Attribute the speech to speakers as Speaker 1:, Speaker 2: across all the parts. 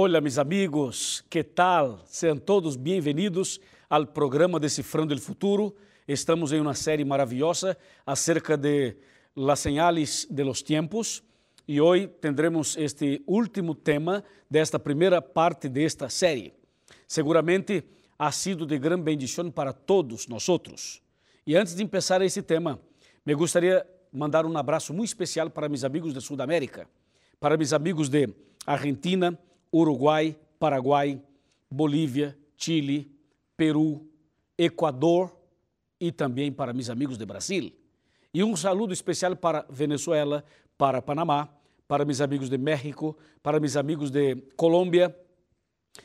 Speaker 1: Hola, mis amigos, ¿qué tal? Sean todos bem-vindos ao programa Decifrando o Futuro. Estamos em uma série maravilhosa acerca de las señales de los tiempos e hoje tendremos este último tema desta primeira parte desta série. Seguramente ha sido de grande bendição para todos nós. E antes de começar esse tema, me gostaria mandar um abraço muito especial para meus amigos de Sudamérica, para meus amigos de Argentina, Uruguai, Paraguai, Bolívia, Chile, Peru, Equador e também para meus amigos de Brasil. E um saludo especial para Venezuela, para Panamá, para meus amigos de México, para meus amigos de Colômbia,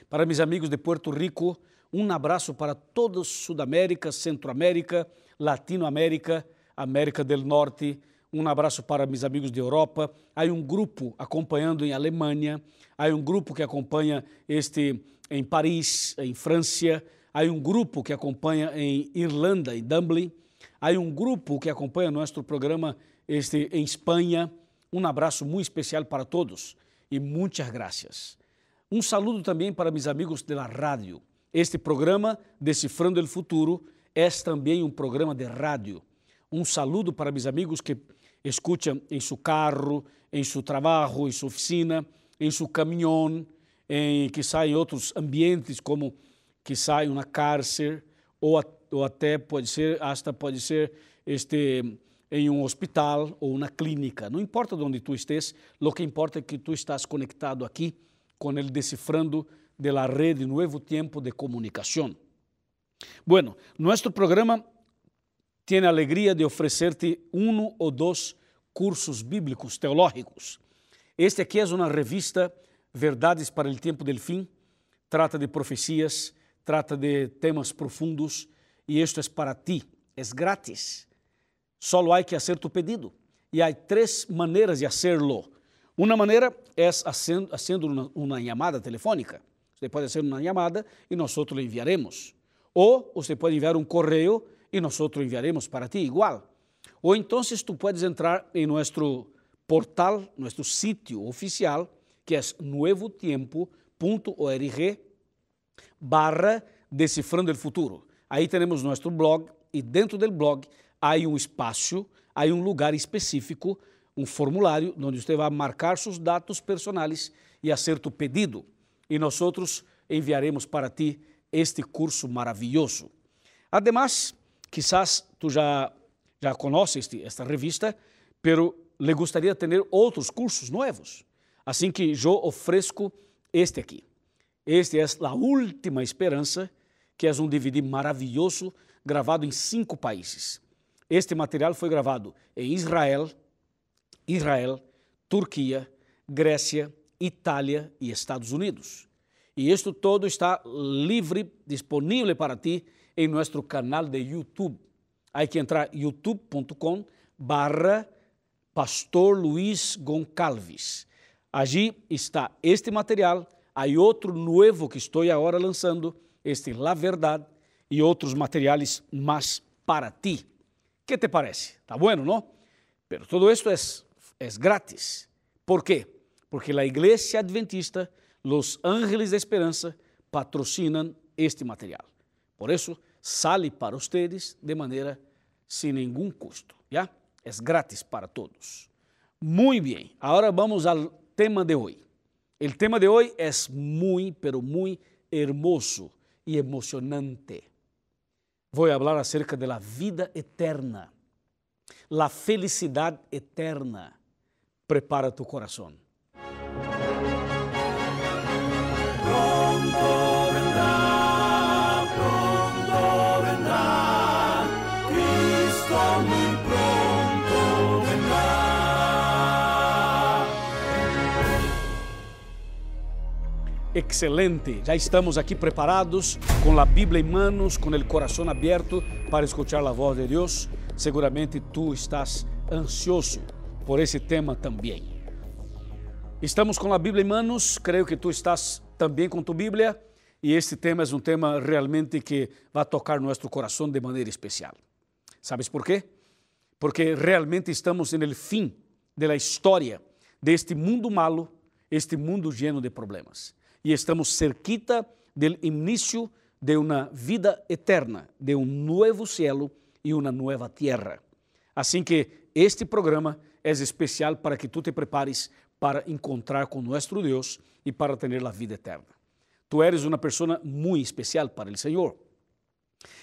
Speaker 1: para meus amigos de Puerto Rico. Um abraço para toda Sudamérica, Centroamérica, Latinoamérica, América do Norte. Um abraço para meus amigos de Europa. Há um grupo acompanhando em Alemanha, há um grupo que acompanha este em Paris, em França, há um grupo que acompanha em Irlanda, em Dublin, há um grupo que acompanha nosso programa este em Espanha. Um abraço muito especial para todos e muitas graças. Um saludo também para meus amigos da rádio. Este programa, Decifrando o Futuro, é também um programa de rádio. Um saludo para meus amigos que escutam em seu carro, em seu trabalho, em sua oficina, em seu caminhão, em quizá outros ambientes como quizá em uma cárcel ou, ou até pode ser, hasta pode ser este em um hospital ou uma clínica. Não importa de onde tu estés, o que importa é que tu estás conectado aqui com ele decifrando de la rede Nuevo Tiempo de Comunicação. Bueno, nosso programa a alegria de oferecer-te um ou dois cursos bíblicos teológicos. Este aqui é uma revista Verdades para o Tempo del Fim, trata de profecias, trata de temas profundos e isto é para ti, é grátis. Só há que fazer tu pedido. E há três maneiras de hacerlo. Uma maneira é fazendo uma chamada telefônica. Você pode fazer uma chamada e nós lhe enviaremos. Ou você pode enviar um correio e nós enviaremos para ti igual. Ou então tu puedes entrar em nosso portal, nosso sítio oficial, que é nuevotiempo.org barra Decifrando o Futuro. Aí temos nosso blog e dentro do blog há um espaço, há um lugar específico, um formulário onde você vai marcar seus dados personais e fazer tu pedido. E nós enviaremos para ti este curso maravilhoso. Además, quizás tu já já conheces esta revista, pero le gustaría ter outros cursos novos. Assim que eu ofereço este aqui. Este é a última esperança, que é um DVD maravilhoso gravado em cinco países. Este material foi gravado em Israel, Israel, Turquia, Grécia, Itália e Estados Unidos. E isto todo está livre, disponível para ti em nosso canal de YouTube. Há que entrar youtube.com barra Pastor Luiz Goncalves. Allí está este material, há outro novo que estou agora lançando, este La Verdade, e outros materiais mais para ti. Que te parece? Está bueno, não? Pero todo esto es, es gratis. ¿Por quê? Porque a Igreja Adventista Los Ángeles de Esperança patrocinam este material. Por isso, sale para ustedes de maneira sem nenhum custo, ¿ya? É grátis para todos. Muito bem, agora vamos ao tema de hoje. O tema de hoje é muito, pero muito hermoso e emocionante. Vou falar acerca da vida eterna, la felicidade eterna. Prepara tu coração. Excelente, já estamos aqui preparados com a Bíblia em manos, com o coração aberto para escutar a voz de Deus. Seguramente tu estás ansioso por esse tema também. Estamos com a Bíblia em manos, creio que tu estás também com tua Bíblia e este tema é um tema realmente que vai tocar nosso coração de maneira especial. ¿Sabes por quê? Porque realmente estamos no fim da história deste mundo malo, este mundo lleno de problemas. e estamos cerquita do início de uma vida eterna, de um novo cielo e uma nova terra. Assim que este programa é especial para que tu te prepares para encontrar com nosso Deus e para ter a vida eterna. Tu eres uma pessoa muito especial para o Senhor.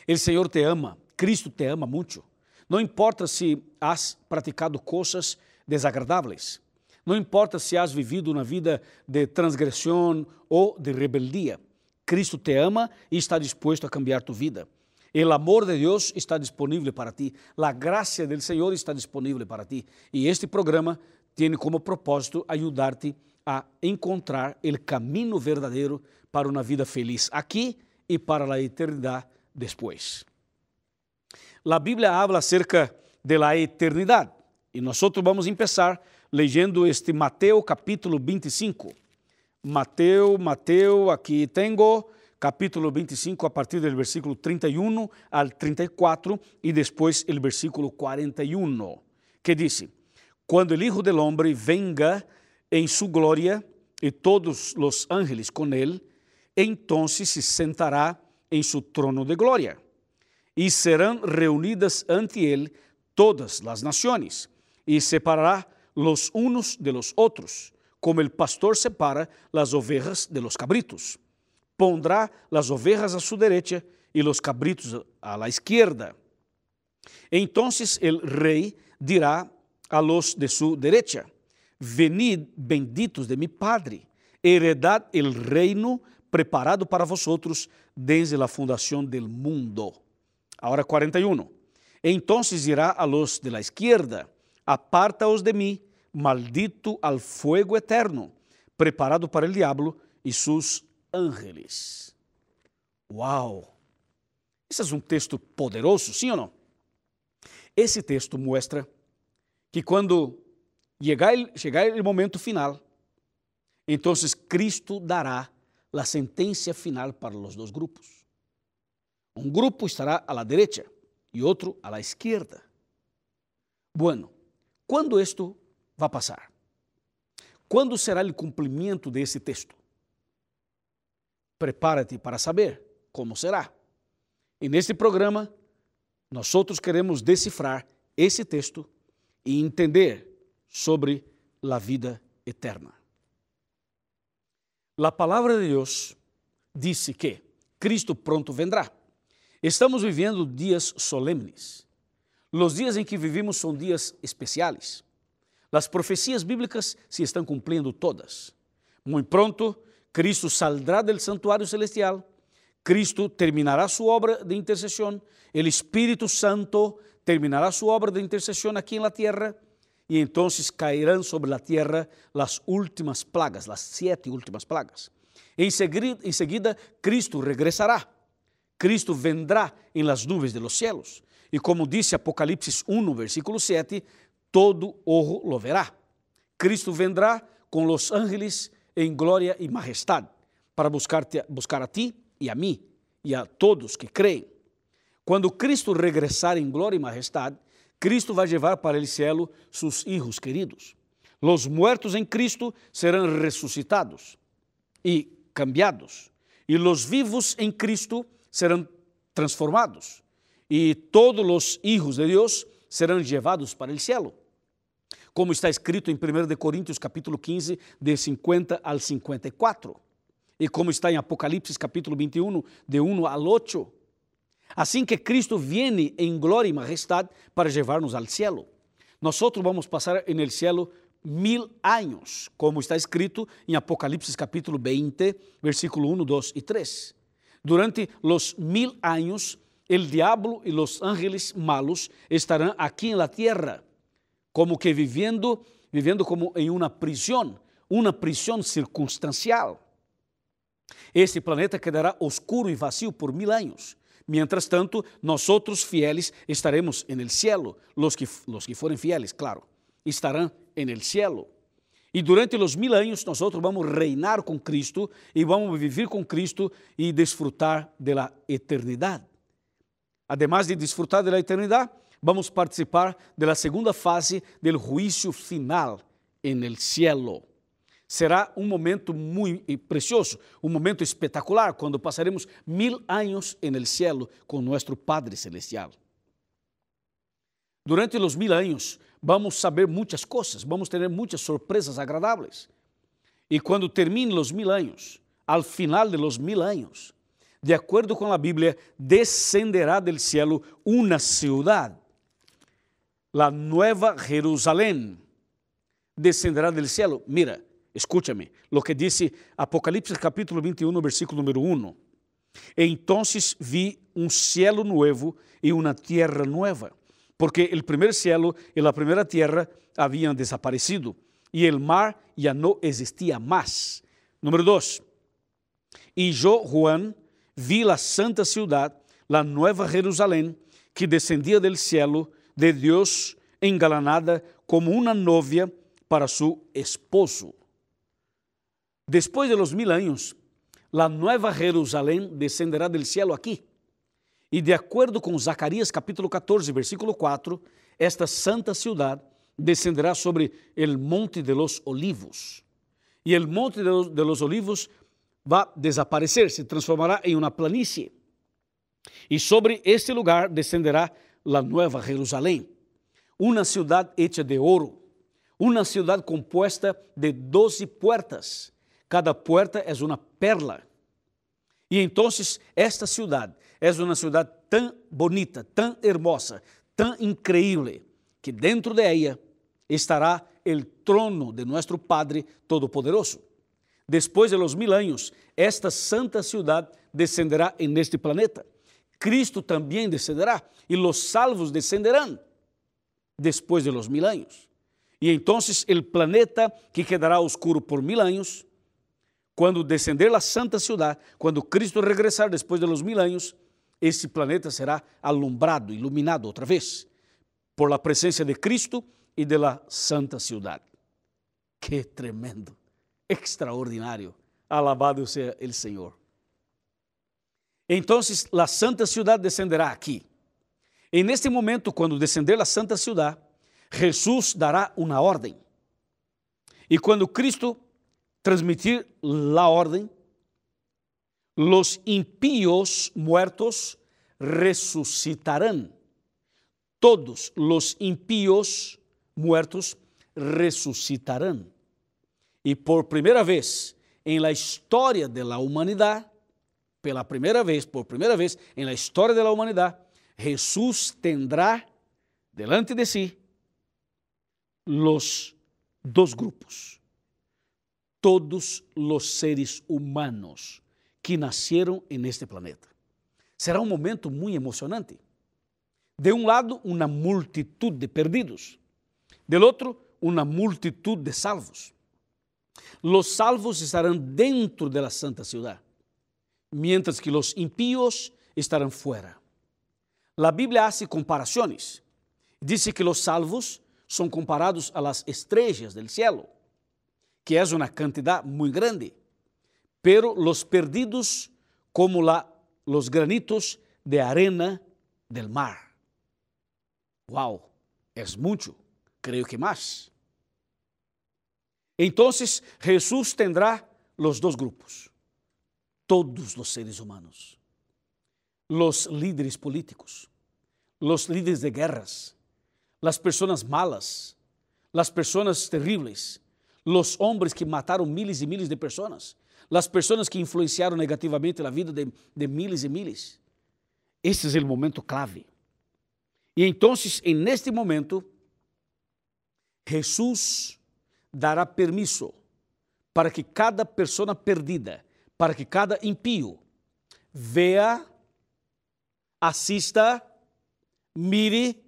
Speaker 1: O Senhor te ama, Cristo te ama muito. Não importa se has praticado coisas desagradáveis, não importa se has vivido uma vida de transgressão ou de rebeldia. Cristo te ama e está disposto a cambiar tu vida. O amor de Deus está disponível para ti. A graça do Senhor está disponível para ti. E este programa tem como propósito ajudar-te a encontrar o caminho verdadeiro para uma vida feliz aqui e para a eternidade depois. A Bíblia habla acerca de la eternidade e nós vamos começar leyendo este Mateo capítulo 25. Mateo, Mateo, aqui tenho capítulo 25 a partir do versículo 31 al 34 e depois o versículo 41, que diz: Quando o Hijo del Hombre venga em sua glória e todos os ángeles com ele, então se sentará em seu trono de glória e serão reunidas ante ele todas as nações e separará los unos de los otros, como el pastor separa las ovejas de los cabritos. Pondrá las ovejas a su derecha y los cabritos a la izquierda. Entonces el rey dirá a los de su derecha, venid benditos de mi Padre, heredad el reino preparado para vosotros desde la fundación del mundo. Ahora 41. Entonces dirá a los de la izquierda, aparta-os de mim, maldito al fuego eterno, preparado para el diablo e seus ángeles. Uau! Esse é um texto poderoso, sim ou não? Esse texto mostra que quando chegar, chegar o momento final, então Cristo dará a sentença final para os dois grupos. Um grupo estará à la derecha e outro à la esquerda. Bueno, quando isto vai passar? Quando será o cumprimento desse texto? Prepara-te para saber como será. E neste programa, nós queremos decifrar esse texto e entender sobre a vida eterna. A palavra de Deus disse que Cristo pronto vendrá. Estamos vivendo dias solenes. Os dias em que vivimos são dias especiais. As profecias bíblicas se estão cumprindo todas. Muito pronto, Cristo saldrá do santuário celestial, Cristo terminará sua obra de intercessão, o Espírito Santo terminará sua obra de intercessão aqui na terra, e então cairão sobre a terra as últimas plagas, as sete últimas plagas. Em seguida, em seguida, Cristo regressará. Cristo vendrá em las nuvens de los cielos. E como disse Apocalipse 1, versículo 7, todo ojo lo verá. Cristo vendrá com los ángeles em glória e majestade para buscar, buscar a ti e a mim e a todos que creem. Quando Cristo regressar em glória e majestade, Cristo vai levar para o céu seus hijos queridos. Los muertos em Cristo serão ressuscitados e cambiados, e los vivos em Cristo serão transformados e todos os hijos de Deus serão levados para o céu. Como está escrito em 1 Coríntios capítulo 15, de 50 al 54. E como está em Apocalipse capítulo 21, de 1 al 8. Assim que Cristo viene em glória e majestade para levar-nos ao céu. Nós vamos passar en el cielo mil anos, como está escrito em Apocalipse capítulo 20, versículo 1, 2 e 3. Durante los mil anos, el diablo y los ángeles malos estarán aquí en la tierra, como que viviendo, viviendo como en una prisión, una prisión circunstancial. Este planeta quedará oscuro e vazio por mil anos. Mientras tanto, nós outros fieles estaremos en el cielo, los que, los que forem fieles, claro, estarão en el cielo. E durante os mil anos, nós vamos reinar com Cristo e vamos viver com Cristo e desfrutar da eternidade. Además de disfrutar da eternidade, vamos participar da segunda fase do juízo final en el cielo. Será um momento muito precioso, um momento espetacular, quando passaremos mil anos no céu com nosso Padre Celestial. Durante os mil anos, vamos saber muitas coisas, vamos ter muitas surpresas agradáveis. E quando termine os mil anos, al final de los mil anos, de acordo com a Bíblia, descenderá del cielo uma ciudad, la Nueva Jerusalém. Descenderá del cielo. Mira, escúchame, lo que dice Apocalipse capítulo 21, versículo número 1. Entonces vi un cielo nuevo y una tierra nueva, porque el primer cielo y la primera tierra habían desaparecido y el mar ya no existía más. Número 2. Y yo, Juan, vi la santa ciudad, la nueva Jerusalén, que descendía del cielo de Deus engalanada como uma novia para su esposo. Depois de los mil anos, la nueva Jerusalém descenderá del cielo aqui. E de acordo com Zacarias capítulo 14, versículo 4, esta santa ciudad descenderá sobre el monte de los olivos. E el monte de los, de los olivos vai desaparecer, se transformará em uma planície. E sobre este lugar descenderá la Nueva Jerusalém, uma cidade hecha de ouro, uma cidade composta de doze puertas. Cada puerta é uma perla. E então, esta cidade é uma cidade tão bonita, tão hermosa, tão increíble, que dentro de ella estará o trono de nosso Padre Todo-Poderoso. Depois de los mil anos, esta santa cidade descenderá en este planeta. Cristo também descenderá e los salvos descenderán depois de los mil anos. E então o planeta que quedará oscuro por mil anos, quando descender a santa cidade, quando Cristo regressar depois de los mil anos, esse planeta será alumbrado, iluminado outra vez, por la presença de Cristo e de la santa cidade. Que tremendo, extraordinário. Alabado seja o Senhor. Então, a santa cidade descenderá aqui. E neste momento, quando descender a santa cidade, Jesus dará uma ordem. E quando Cristo transmitir a ordem, os impíos muertos ressuscitarão. Todos os impíos muertos ressuscitarão. E por primeira vez em la história da humanidade, pela primeira vez, por primeira vez em la história da humanidade, Jesus tendrá delante de si los dos grupos. Todos los seres humanos que nasceram en este planeta. Será um momento muito emocionante. De um lado, uma multitud de perdidos. Del outro, uma multitud de salvos. Los salvos estarão dentro de la santa ciudad mientras que los impíos estarán fuera. La Biblia hace comparaciones. Dice que los salvos son comparados a las estrellas del cielo, que es una cantidad muy grande, pero los perdidos como la, los granitos de arena del mar. Wow, es mucho, creo que más. Entonces Jesús tendrá los dos grupos todos os seres humanos, os líderes políticos, os líderes de guerras, as pessoas malas, as pessoas terríveis, os homens que mataram miles e miles de pessoas, as pessoas que influenciaram negativamente a vida de, de miles e miles. É o momento clave. E então, en este momento, Jesus dará permisso para que cada pessoa perdida para que cada impío veja, assista, mire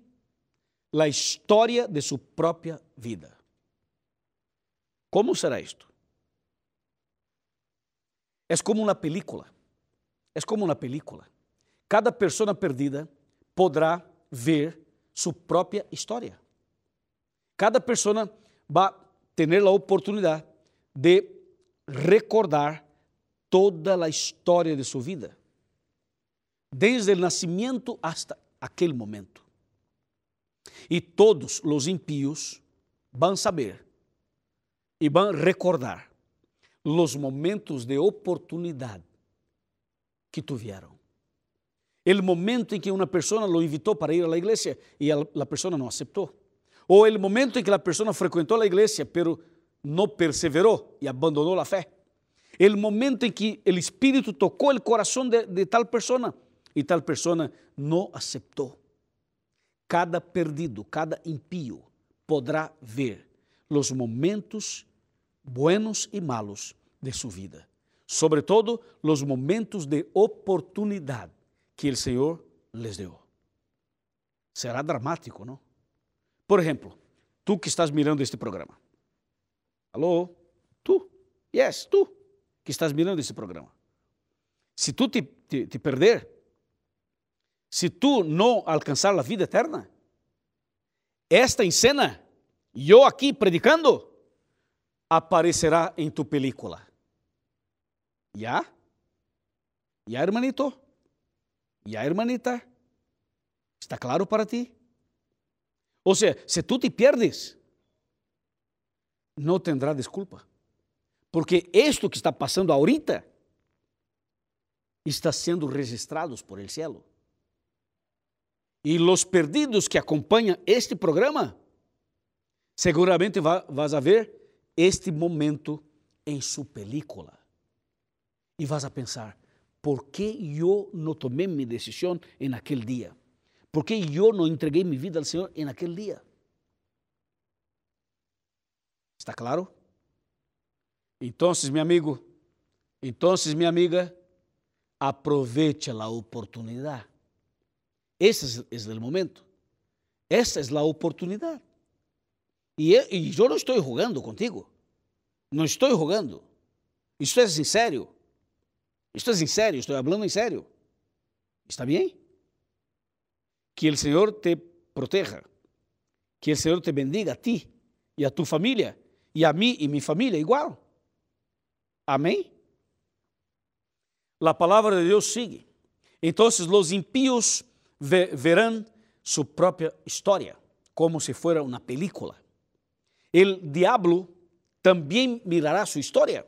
Speaker 1: a história de sua própria vida. Como será isto? É como uma película. É como uma película. Cada pessoa perdida poderá ver sua própria história. Cada pessoa vai ter a oportunidade de recordar toda a história de sua vida, desde o nascimento hasta aquele momento. E todos os impíos vão saber e vão recordar los momentos de oportunidade que tuvieron. El momento em que uma pessoa lo invitou para ir a la e a la não aceitou. Ou el momento em que a pessoa frequentou a igreja, pero não perseverou e abandonou a fé. El momento em que o Espírito tocou o coração de, de tal pessoa e tal pessoa não aceitou. Cada perdido, cada impío poderá ver os momentos buenos e malos de sua vida, sobretudo os momentos de oportunidade que o Senhor les deu. Será dramático, não? Por exemplo, tu que estás mirando este programa. Alô? Tu? Yes, tu que estás mirando este programa. Se tu te, te, te perder, se tu não alcançar a vida eterna, esta cena, eu aqui predicando, aparecerá em tu película. ¿Ya? ¿Ya, hermanito? ¿Ya, hermanita? ¿Está claro para ti? O sea, si tú te pierdes, no tendrá desculpa. Porque esto que está pasando ahorita está sendo registrados por el cielo. E los perdidos que acompanham este programa, seguramente vas a ver este momento em sua película. E vas a pensar, ¿por que eu não tomei minha decisão em aquele dia? ¿Por que eu não entreguei minha vida ao Senhor em aquele dia? ¿Está claro? Então, meu amigo, então, minha amiga, aproveche a oportunidade. Esse é o momento. Essa é a oportunidade. E eu não estou jogando contigo. Não estou jogando. Isto é sincero. Isto é sincero, estou falando em sério. ¿Está bem? Que o Senhor te proteja. Que o Senhor te bendiga a ti e a tu família. E a mim e minha família igual. Amém? A palavra de Deus sigue. Então, os impíos verão sua própria história, como se fuera uma película. O diabo também mirará sua história.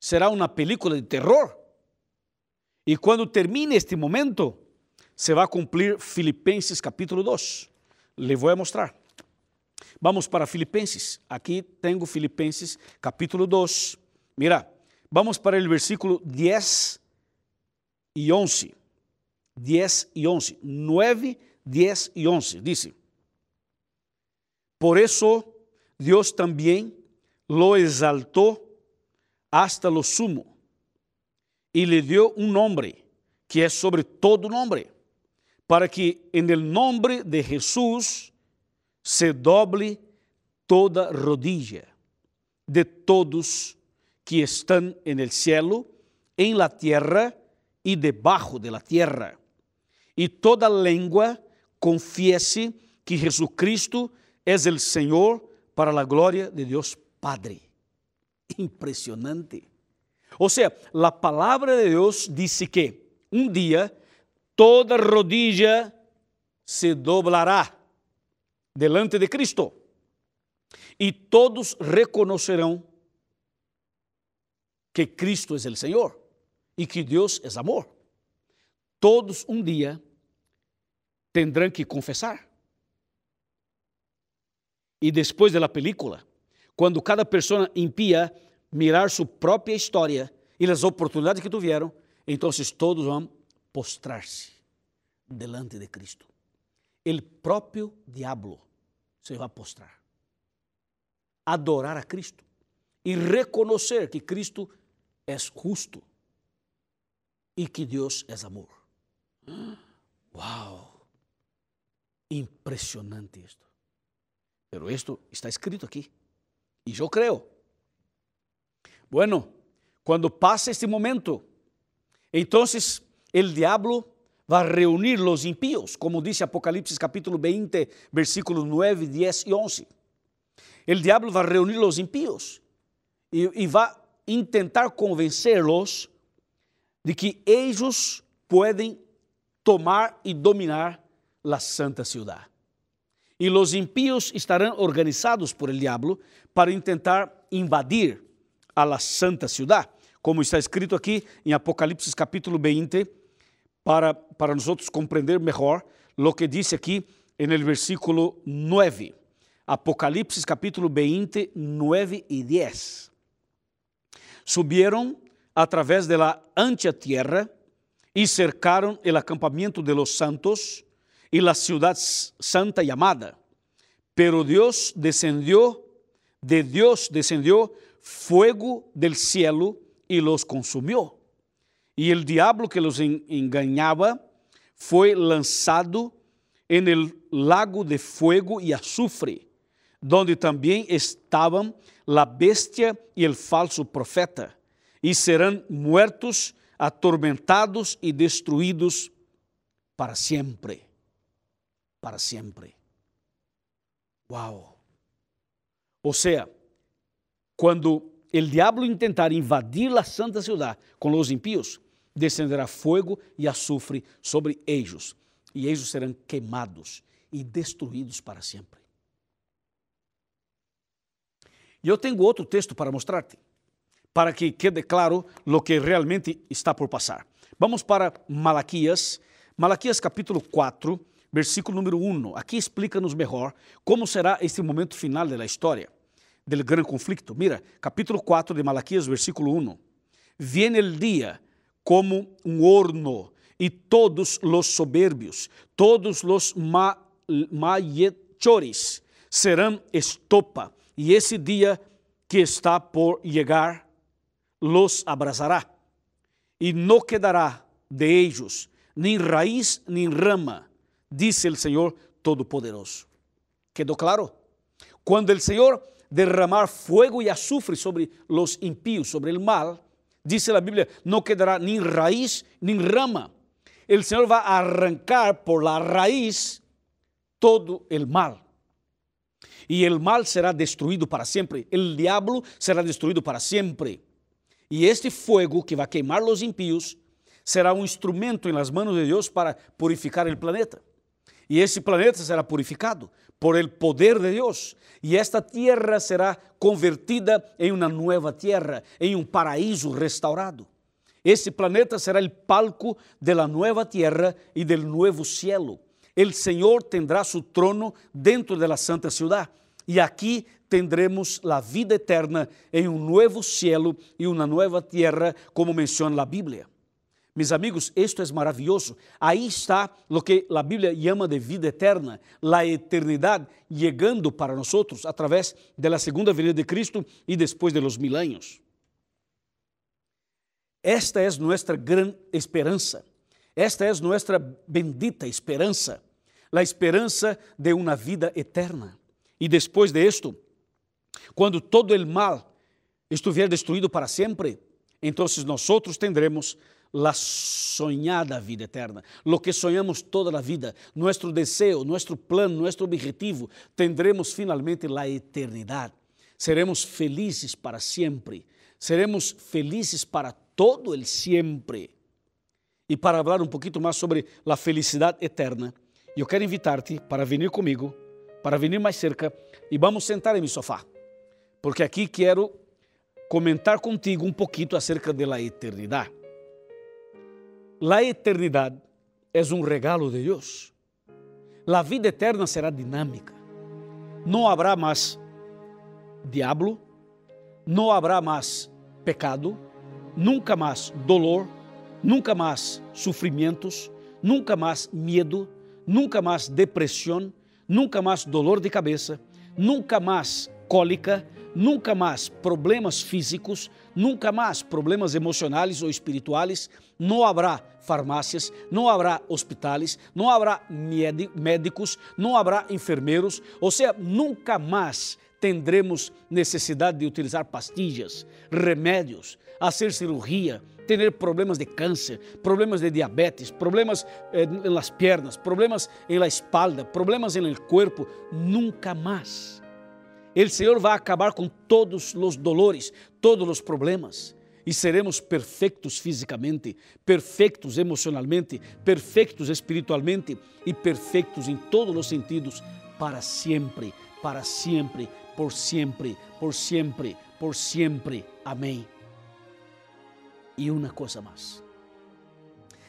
Speaker 1: Será uma película de terror e quando termine este momento, se vai cumprir Filipenses capítulo 2. Le vou mostrar. Vamos para Filipenses. Aqui tenho Filipenses capítulo 2. Mira, vamos para o versículo 10 e 11. 10 e 11. 9, 10 e 11. Diz: Por isso, Deus também lo exaltou hasta lo sumo y le dio un nombre que es sobre todo nombre, para que en el nombre de Jesús se doble toda rodilla de todos que están en el cielo, en la tierra y debajo de la tierra, y toda lengua confiese que Jesucristo es el Señor para la gloria de Dios Padre. Impressionante. Ou seja, a palavra de Deus disse que um dia toda rodilha se doblará delante de Cristo e todos reconhecerão que Cristo é o Senhor e que Deus é amor. Todos um dia tendrão que E depois da película, quando cada pessoa impia mirar sua própria história e as oportunidades que tiveram, então todos vão postrar-se delante de Cristo. O próprio diabo se vai postrar, adorar a Cristo e reconhecer que Cristo é justo e que Deus é amor. Uau! Impressionante isto. Pero isto está escrito aqui. E eu creio. Bueno, quando passa este momento, então o diabo vai reunir os impíos, como diz Apocalipse capítulo 20, versículos 9, 10 e 11. O diabo vai reunir os impíos e, e vai tentar convencê-los de que eles podem tomar e dominar a santa cidade. E os impíos estarão organizados por el diabo para tentar invadir a la santa ciudad, como está escrito aqui em Apocalipse capítulo 20, para, para nós compreender melhor lo que dice aqui en el versículo 9. Apocalipse capítulo 20, 9 e 10. Subieron a través de la ancha tierra y cercaron el acampamento de los santos y la ciudad santa llamada. Pero Dios descendió, de Dios descendió fuego del cielo y los consumió. Y el diablo que los engañaba fue lanzado en el lago de fuego y azufre, donde también estaban la bestia y el falso profeta, y serán muertos, atormentados y destruidos para siempre. Para siempre. Wow. O sea, quando o diabo intentar invadir a santa cidade com os impíos, descenderá fogo e azufre sobre eles, e eles serão queimados e destruídos para sempre. E eu tenho outro texto para mostrar-te, para que quede claro o que realmente está por passar. Vamos para Malaquias, Malaquias capítulo 4, versículo número 1. Aqui explica-nos melhor como será este momento final da história, do grande conflito. Mira, capítulo 4 de Malaquias, versículo 1. Viene el dia como um horno, e todos os soberbios, todos os ma malhechores serão estopa, e esse dia que está por chegar los abrasará, e não quedará de ellos nem raiz nem rama, dice o Senhor Todo-Poderoso. ¿Quedou claro? Quando o Senhor derramar fuego e azufre sobre os impíos, sobre o mal, Dice la Biblia, no quedará ni raíz ni rama. El Señor va a arrancar por la raíz todo el mal. Y el mal será destruido para siempre. El diablo será destruido para siempre. Y este fuego que va a quemar los impíos será un instrumento en las manos de Dios para purificar el planeta. Y ese planeta será purificado por el poder de Dios. E esta tierra será convertida em uma nova tierra, em um paraíso restaurado. Esse planeta será o palco de la nueva tierra e del nuevo cielo. El Senhor tendrá su trono dentro de la santa ciudad. E aqui tendremos la vida eterna em um novo cielo e uma nova tierra, como menciona a Bíblia. Mis amigos, esto es maravilloso. Ahí está lo que la Biblia llama de vida eterna, la eternidad llegando para nosotros a través de la segunda venida de Cristo y después de los mil años. Esta es nuestra gran esperanza. Esta es nuestra bendita esperanza, la esperanza de una vida eterna. Y después de esto, cuando todo el mal estuviera destruido para siempre, entonces nosotros tendremos la soñada vida eterna, lo que sonhamos toda a vida, nosso desejo, nosso plano, nosso objetivo, tendremos finalmente la eternidade. Seremos felizes para sempre, seremos felizes para todo el siempre. E para falar um pouquinho mais sobre a felicidade eterna, eu quero invitar-te para vir comigo, para vir mais cerca e vamos sentar em meu sofá, porque aqui quero comentar contigo um pouquinho acerca da eternidade. La eternidad es un regalo de Dios. La vida eterna será dinámica. No habrá más diablo, no habrá más pecado, nunca más dolor, nunca más sufrimientos, nunca más miedo, nunca más depresión, nunca más dolor de cabeza, nunca más cólica, nunca mais problemas físicos, nunca mais problemas emocionais ou espirituais, não haverá farmácias, não haverá hospitais, não haverá médicos, não haverá enfermeiros, ou seja, nunca mais tendremos necessidade de utilizar pastillas, remédios, fazer cirurgia, ter problemas de câncer, problemas de diabetes, problemas eh, nas pernas, problemas em la espalda, problemas en el cuerpo, nunca mais. O Senhor vai acabar com todos os dolores, todos os problemas e seremos perfeitos fisicamente, perfeitos emocionalmente, perfeitos espiritualmente e perfeitos em todos os sentidos para sempre, para sempre, por sempre, por sempre, por siempre. Amém. E uma coisa mais: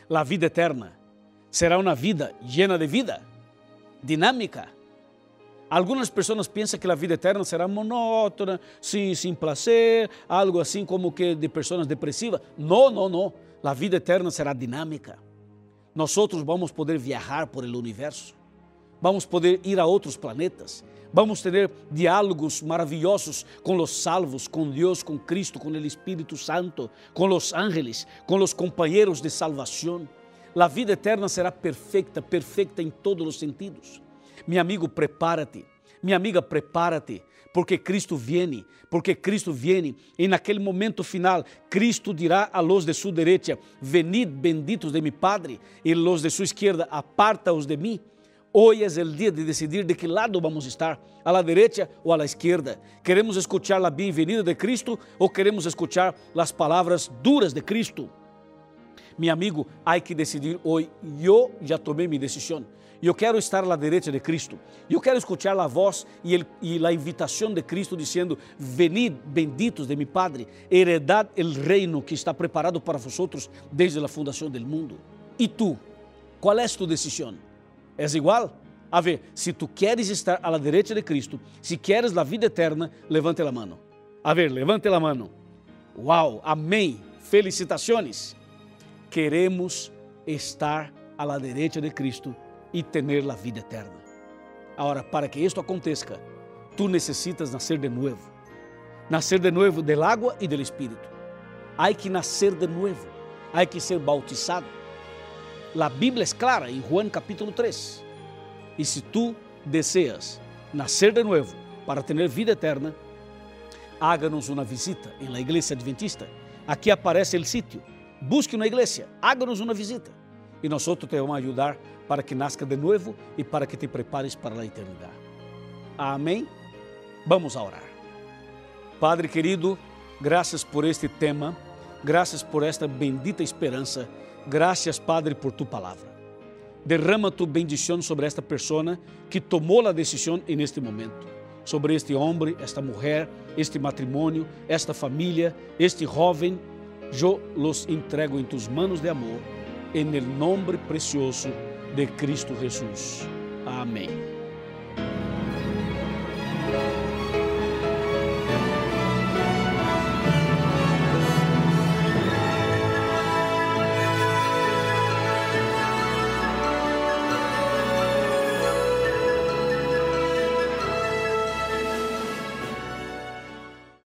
Speaker 1: a vida eterna será uma vida llena de vida, dinâmica. Algumas pessoas pensam que a vida eterna será monótona, sim, sem prazer, algo assim como que de pessoas depressivas. Não, não, não. A vida eterna será dinâmica. Nós vamos poder viajar por el universo. Vamos poder ir a outros planetas. Vamos ter diálogos maravilhosos com os salvos, com Deus, com Cristo, com o Espírito Santo, com os ángeles, com os companheiros de salvação. A vida eterna será perfeita, perfeita em todos os sentidos. Meu amigo, prepara-te. Minha amiga, prepara-te, porque Cristo viene, porque Cristo viene. E naquele momento final, Cristo dirá a los de sua direita: Venid, benditos de mi Padre, e los de sua esquerda, aparta-os de mim. Hoje é o dia de decidir de que lado vamos estar, a la derecha ou a la esquerda. Queremos escuchar a bem-vinda de Cristo ou queremos escuchar as palavras duras de Cristo? Meu amigo, há que decidir hoje. Eu já tomei minha decisão. Eu quero estar à direita de Cristo. Eu quero escutar a voz e, e a invitação de Cristo dizendo: Venid, benditos de mi Padre, heredad el reino que está preparado para vosotros desde a fundação do mundo. E tu, qual é tu decisão? É igual? A ver, se tu queres estar à direita de Cristo, se queres a vida eterna, levante a mão. A ver, levante a mão. Uau, amém. Felicitações. Queremos estar à direita de Cristo e ter a vida eterna. Agora, para que isto aconteça, tu necessitas nascer de novo. Nascer de novo del água e do Espírito. Há que nascer de novo. Há que ser bautizado. A Bíblia é clara em Juan capítulo 3. E se tu deseas nascer de novo para ter vida eterna, háganos uma visita em la igreja adventista. Aqui aparece o sítio. Busque uma igreja, háganos uma visita. E nós te vamos ajudar para que nasca de novo e para que te prepares para a eternidade. Amém? Vamos a orar. Padre querido, graças por este tema, graças por esta bendita esperança, graças, Padre, por tu palavra. Derrama tu bendição sobre esta pessoa que tomou a decisão neste momento, sobre este homem, esta mulher, este matrimônio, esta família, este jovem. Eu los entrego em tus manos de amor, em el nombre precioso de Cristo Jesus. Amém.